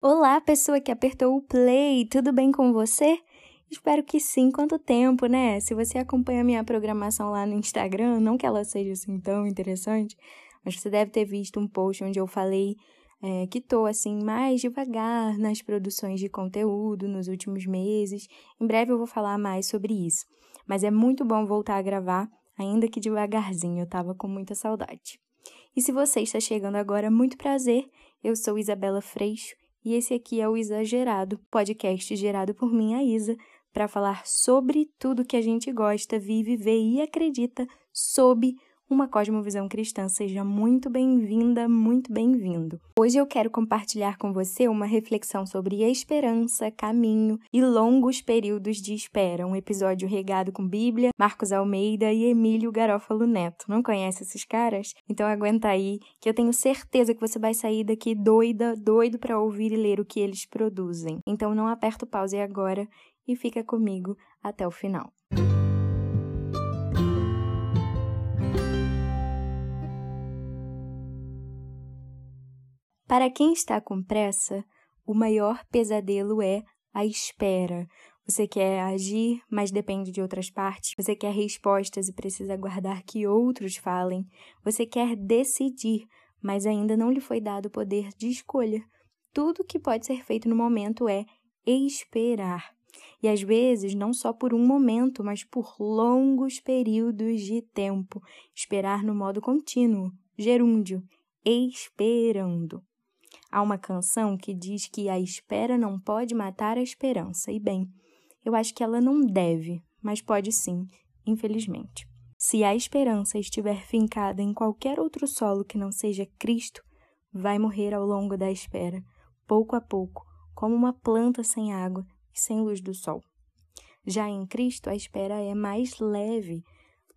Olá, pessoa que apertou o play, tudo bem com você? Espero que sim. Quanto tempo, né? Se você acompanha minha programação lá no Instagram, não que ela seja assim tão interessante, mas você deve ter visto um post onde eu falei é, que estou assim mais devagar nas produções de conteúdo nos últimos meses. Em breve eu vou falar mais sobre isso. Mas é muito bom voltar a gravar, ainda que devagarzinho, eu tava com muita saudade. E se você está chegando agora, muito prazer. Eu sou Isabela Freixo e esse aqui é o Exagerado, podcast gerado por mim, a Isa, para falar sobre tudo que a gente gosta, vive, vê e acredita sob uma cosmovisão cristã. Seja muito bem-vinda, muito bem-vindo. Hoje eu quero compartilhar com você uma reflexão sobre esperança, caminho e longos períodos de espera. Um episódio regado com Bíblia, Marcos Almeida e Emílio Garófalo Neto. Não conhece esses caras? Então aguenta aí, que eu tenho certeza que você vai sair daqui doida, doido para ouvir e ler o que eles produzem. Então não aperta o pause agora e fica comigo até o final. Para quem está com pressa, o maior pesadelo é a espera. Você quer agir, mas depende de outras partes. Você quer respostas e precisa aguardar que outros falem. Você quer decidir, mas ainda não lhe foi dado o poder de escolha. Tudo que pode ser feito no momento é esperar. E às vezes, não só por um momento, mas por longos períodos de tempo. Esperar no modo contínuo, gerúndio, esperando. Há uma canção que diz que a espera não pode matar a esperança. E bem, eu acho que ela não deve, mas pode sim, infelizmente. Se a esperança estiver fincada em qualquer outro solo que não seja Cristo, vai morrer ao longo da espera, pouco a pouco, como uma planta sem água e sem luz do sol. Já em Cristo, a espera é mais leve,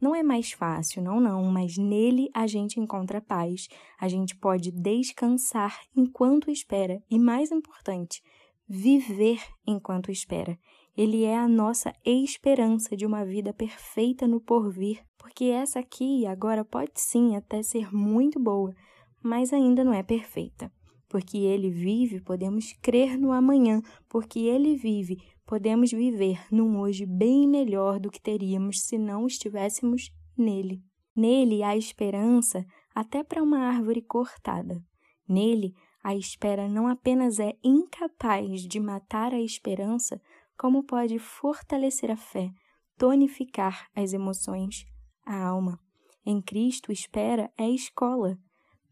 não é mais fácil, não, não, mas nele a gente encontra paz, a gente pode descansar enquanto espera e, mais importante, viver enquanto espera. Ele é a nossa esperança de uma vida perfeita no porvir, porque essa aqui agora pode sim até ser muito boa, mas ainda não é perfeita. Porque ele vive, podemos crer no amanhã, porque ele vive, podemos viver num hoje bem melhor do que teríamos se não estivéssemos nele. Nele há esperança até para uma árvore cortada. Nele, a espera não apenas é incapaz de matar a esperança, como pode fortalecer a fé, tonificar as emoções, a alma. Em Cristo, espera é escola.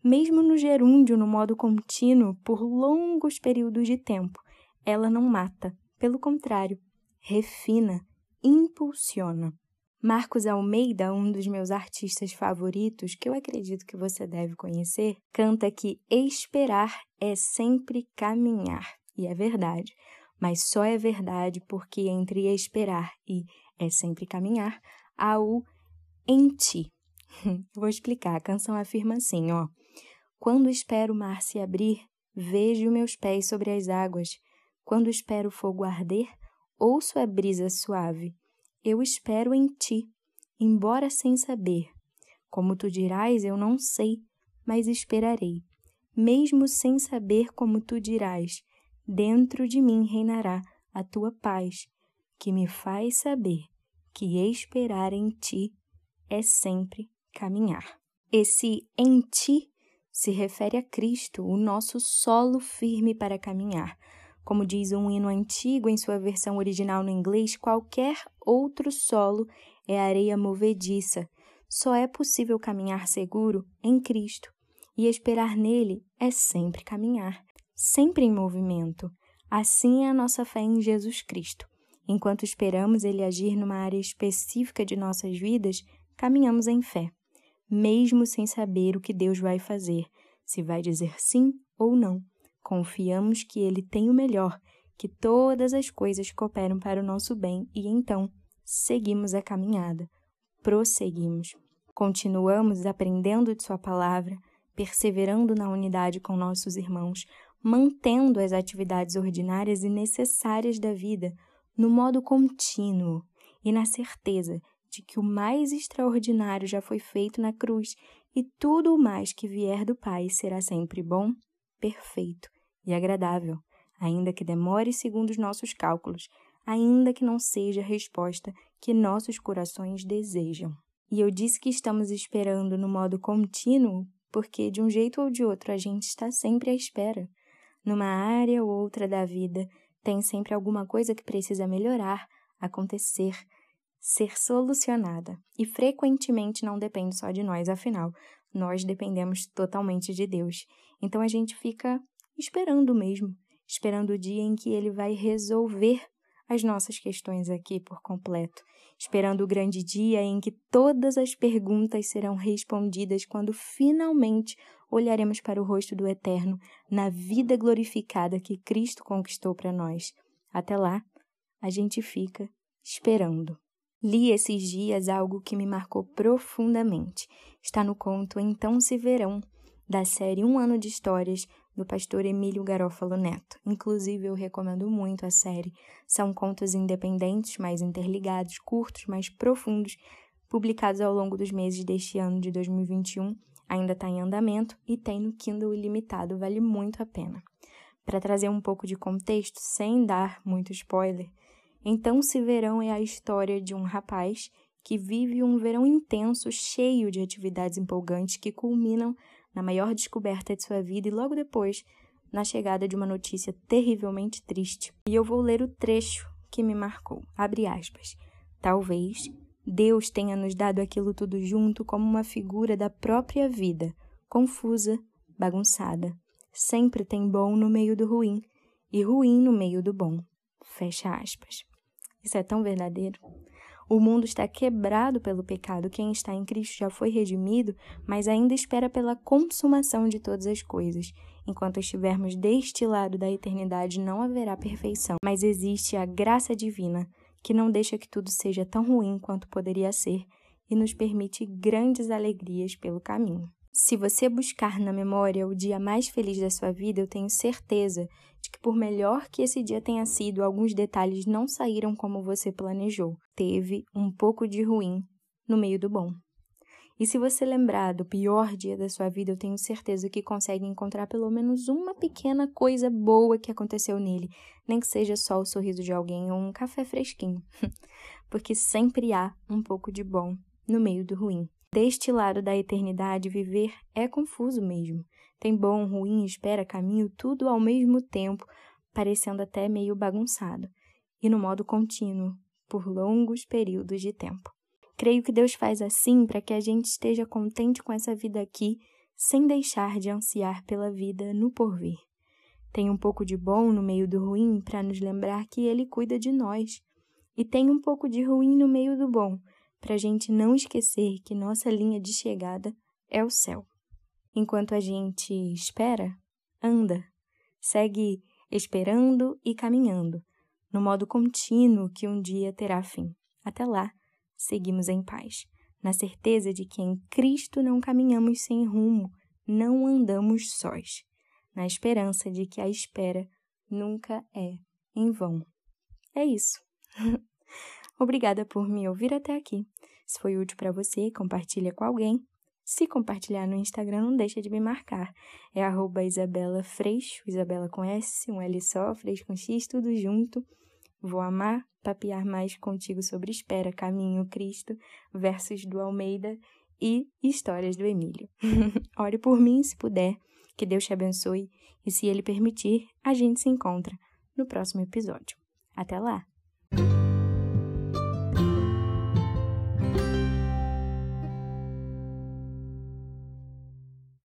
Mesmo no gerúndio, no modo contínuo, por longos períodos de tempo, ela não mata, pelo contrário, refina, impulsiona. Marcos Almeida, um dos meus artistas favoritos, que eu acredito que você deve conhecer, canta que esperar é sempre caminhar. E é verdade, mas só é verdade porque entre esperar e é sempre caminhar há o em ti. Vou explicar. A canção afirma assim, ó: Quando espero o mar se abrir, vejo meus pés sobre as águas. Quando espero o fogo arder, ouço a brisa suave. Eu espero em ti, embora sem saber. Como tu dirás, eu não sei, mas esperarei. Mesmo sem saber como tu dirás, dentro de mim reinará a tua paz, que me faz saber que esperar em ti é sempre caminhar. Esse em ti se refere a Cristo, o nosso solo firme para caminhar. Como diz um hino antigo em sua versão original no inglês, qualquer outro solo é areia movediça. Só é possível caminhar seguro em Cristo. E esperar nele é sempre caminhar, sempre em movimento. Assim é a nossa fé em Jesus Cristo. Enquanto esperamos ele agir numa área específica de nossas vidas, caminhamos em fé, mesmo sem saber o que Deus vai fazer, se vai dizer sim ou não. Confiamos que Ele tem o melhor, que todas as coisas cooperam para o nosso bem e então seguimos a caminhada, prosseguimos. Continuamos aprendendo de Sua palavra, perseverando na unidade com nossos irmãos, mantendo as atividades ordinárias e necessárias da vida no modo contínuo e na certeza de que o mais extraordinário já foi feito na cruz e tudo o mais que vier do Pai será sempre bom perfeito e agradável. ainda que demore segundo os nossos cálculos, ainda que não seja a resposta que nossos corações desejam. E eu disse que estamos esperando no modo contínuo porque, de um jeito ou de outro, a gente está sempre à espera. Numa área ou outra da vida, tem sempre alguma coisa que precisa melhorar, acontecer, ser solucionada. E frequentemente não depende só de nós, afinal, nós dependemos totalmente de Deus. Então a gente fica esperando mesmo, esperando o dia em que ele vai resolver as nossas questões aqui por completo, esperando o grande dia em que todas as perguntas serão respondidas quando finalmente olharemos para o rosto do Eterno na vida glorificada que Cristo conquistou para nós. Até lá, a gente fica esperando. Li esses dias algo que me marcou profundamente. Está no conto Então Se Verão, da série Um Ano de Histórias, do pastor Emílio Garófalo Neto. Inclusive, eu recomendo muito a série. São contos independentes, mais interligados, curtos, mais profundos, publicados ao longo dos meses deste ano de 2021. Ainda está em andamento e tem no Kindle ilimitado, vale muito a pena. Para trazer um pouco de contexto, sem dar muito spoiler, então, Se Verão é a história de um rapaz que vive um verão intenso, cheio de atividades empolgantes que culminam na maior descoberta de sua vida e logo depois na chegada de uma notícia terrivelmente triste. E eu vou ler o trecho que me marcou. Abre aspas. Talvez Deus tenha nos dado aquilo tudo junto como uma figura da própria vida, confusa, bagunçada. Sempre tem bom no meio do ruim e ruim no meio do bom. Fecha aspas. Isso é tão verdadeiro. O mundo está quebrado pelo pecado. Quem está em Cristo já foi redimido, mas ainda espera pela consumação de todas as coisas. Enquanto estivermos deste lado da eternidade, não haverá perfeição, mas existe a graça divina que não deixa que tudo seja tão ruim quanto poderia ser e nos permite grandes alegrias pelo caminho. Se você buscar na memória o dia mais feliz da sua vida, eu tenho certeza de que, por melhor que esse dia tenha sido, alguns detalhes não saíram como você planejou. Teve um pouco de ruim no meio do bom. E se você lembrar do pior dia da sua vida, eu tenho certeza que consegue encontrar pelo menos uma pequena coisa boa que aconteceu nele, nem que seja só o sorriso de alguém ou um café fresquinho. Porque sempre há um pouco de bom no meio do ruim. Deste lado da eternidade, viver é confuso mesmo. Tem bom, ruim, espera, caminho, tudo ao mesmo tempo, parecendo até meio bagunçado, e no modo contínuo, por longos períodos de tempo. Creio que Deus faz assim para que a gente esteja contente com essa vida aqui, sem deixar de ansiar pela vida no porvir. Tem um pouco de bom no meio do ruim para nos lembrar que Ele cuida de nós. E tem um pouco de ruim no meio do bom para a gente não esquecer que nossa linha de chegada é o céu. Enquanto a gente espera, anda, segue esperando e caminhando, no modo contínuo que um dia terá fim. Até lá, seguimos em paz, na certeza de que em Cristo não caminhamos sem rumo, não andamos sós, na esperança de que a espera nunca é em vão. É isso. Obrigada por me ouvir até aqui. Se foi útil para você, compartilha com alguém. Se compartilhar no Instagram, não deixa de me marcar. É arroba Isabela Freixo, Isabela com S, um L só, Freixo com X, tudo junto. Vou amar papear mais contigo sobre espera, caminho, Cristo, versos do Almeida e histórias do Emílio. Ore por mim se puder, que Deus te abençoe e se Ele permitir, a gente se encontra no próximo episódio. Até lá!